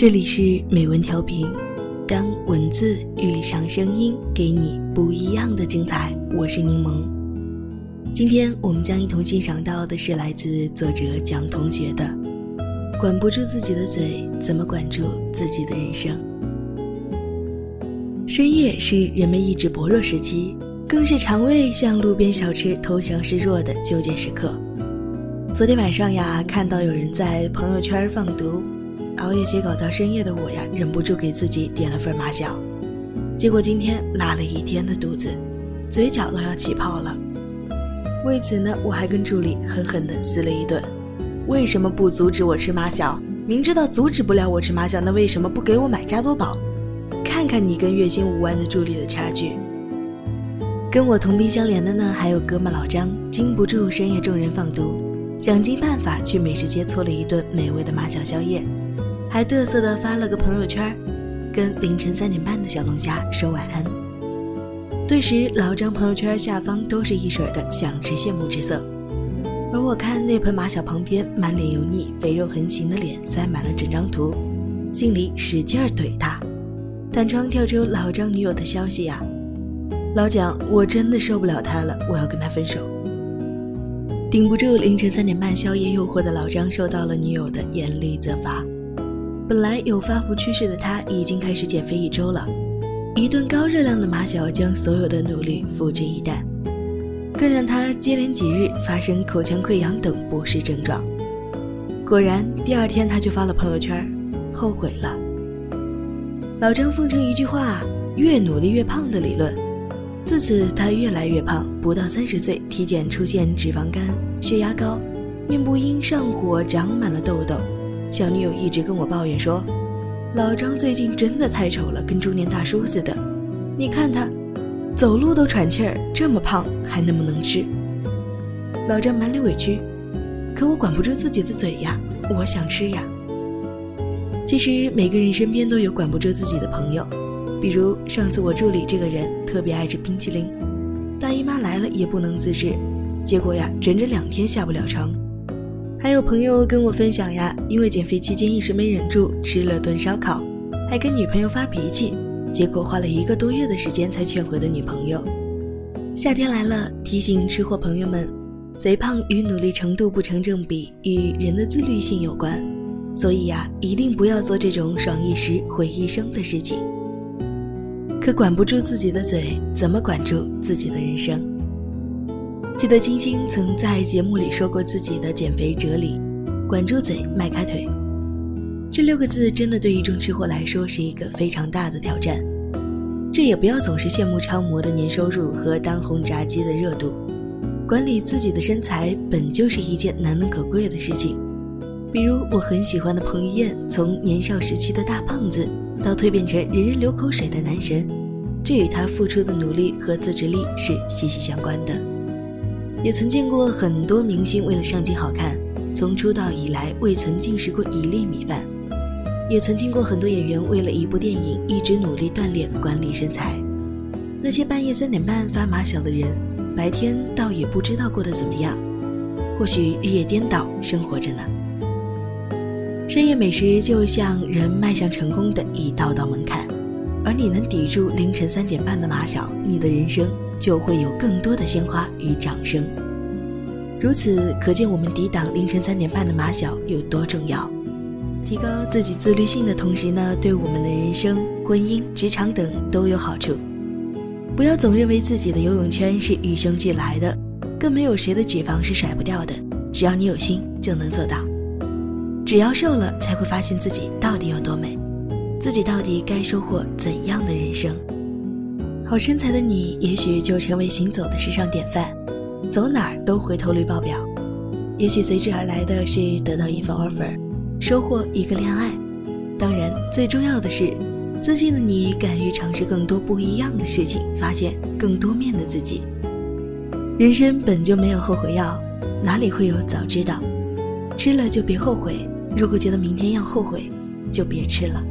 这里是美文调频，当文字遇上声音，给你不一样的精彩。我是柠檬。今天我们将一同欣赏到的是来自作者蒋同学的《管不住自己的嘴，怎么管住自己的人生》。深夜是人们意志薄弱时期，更是肠胃向路边小吃投降示弱的纠结时刻。昨天晚上呀，看到有人在朋友圈放毒。熬夜写稿到深夜的我呀，忍不住给自己点了份马小，结果今天拉了一天的肚子，嘴角都要起泡了。为此呢，我还跟助理狠狠地撕了一顿。为什么不阻止我吃马小？明知道阻止不了我吃马小，那为什么不给我买加多宝？看看你跟月薪五万的助理的差距。跟我同病相怜的呢，还有哥们老张，经不住深夜众人放毒，想尽办法去美食街搓了一顿美味的马小宵夜。还嘚瑟的发了个朋友圈，跟凌晨三点半的小龙虾说晚安。顿时，老张朋友圈下方都是一水的想吃羡慕之色。而我看那盆马小旁边满脸油腻、肥肉横行的脸塞满了整张图，心里使劲怼他。弹窗跳出老张女友的消息呀，老蒋，我真的受不了他了，我要跟他分手。顶不住凌晨三点半宵夜诱惑的老张，受到了女友的严厉责罚。本来有发福趋势的他，已经开始减肥一周了。一顿高热量的马小将所有的努力付之一旦，更让他接连几日发生口腔溃疡等不适症状。果然，第二天他就发了朋友圈，后悔了。老张奉承一句话：“越努力越胖”的理论。自此，他越来越胖，不到三十岁，体检出现脂肪肝、血压高，面部因上火长满了痘痘。小女友一直跟我抱怨说：“老张最近真的太丑了，跟中年大叔似的。你看他，走路都喘气儿，这么胖还能不能吃？”老张满脸委屈：“可我管不住自己的嘴呀，我想吃呀。”其实每个人身边都有管不住自己的朋友，比如上次我助理这个人特别爱吃冰淇淋，大姨妈来了也不能自制，结果呀，整整两天下不了床。还有朋友跟我分享呀，因为减肥期间一时没忍住吃了顿烧烤，还跟女朋友发脾气，结果花了一个多月的时间才劝回的女朋友。夏天来了，提醒吃货朋友们，肥胖与努力程度不成正比，与人的自律性有关，所以呀，一定不要做这种爽一时毁一生的事情。可管不住自己的嘴，怎么管住自己的人生？记得金星曾在节目里说过自己的减肥哲理：管住嘴，迈开腿。这六个字真的对一众吃货来说是一个非常大的挑战。这也不要总是羡慕超模的年收入和当红炸鸡的热度。管理自己的身材本就是一件难能可贵的事情。比如我很喜欢的彭于晏，从年少时期的大胖子，到蜕变成人人流口水的男神，这与他付出的努力和自制力是息息相关的。也曾见过很多明星为了上镜好看，从出道以来未曾进食过一粒米饭；也曾听过很多演员为了一部电影一直努力锻炼管理身材。那些半夜三点半发马小的人，白天倒也不知道过得怎么样，或许日夜颠倒生活着呢。深夜美食就像人迈向成功的一道道门槛，而你能抵住凌晨三点半的马小，你的人生。就会有更多的鲜花与掌声。如此可见，我们抵挡凌晨三点半的马小有多重要。提高自己自律性的同时呢，对我们的人生、婚姻、职场等都有好处。不要总认为自己的游泳圈是与生俱来的，更没有谁的脂肪是甩不掉的。只要你有心，就能做到。只要瘦了，才会发现自己到底有多美，自己到底该收获怎样的人生。好身材的你，也许就成为行走的时尚典范，走哪儿都回头率爆表。也许随之而来的是得到一份 offer，收获一个恋爱。当然，最重要的是，自信的你敢于尝试更多不一样的事情，发现更多面的自己。人生本就没有后悔药，哪里会有早知道？吃了就别后悔。如果觉得明天要后悔，就别吃了。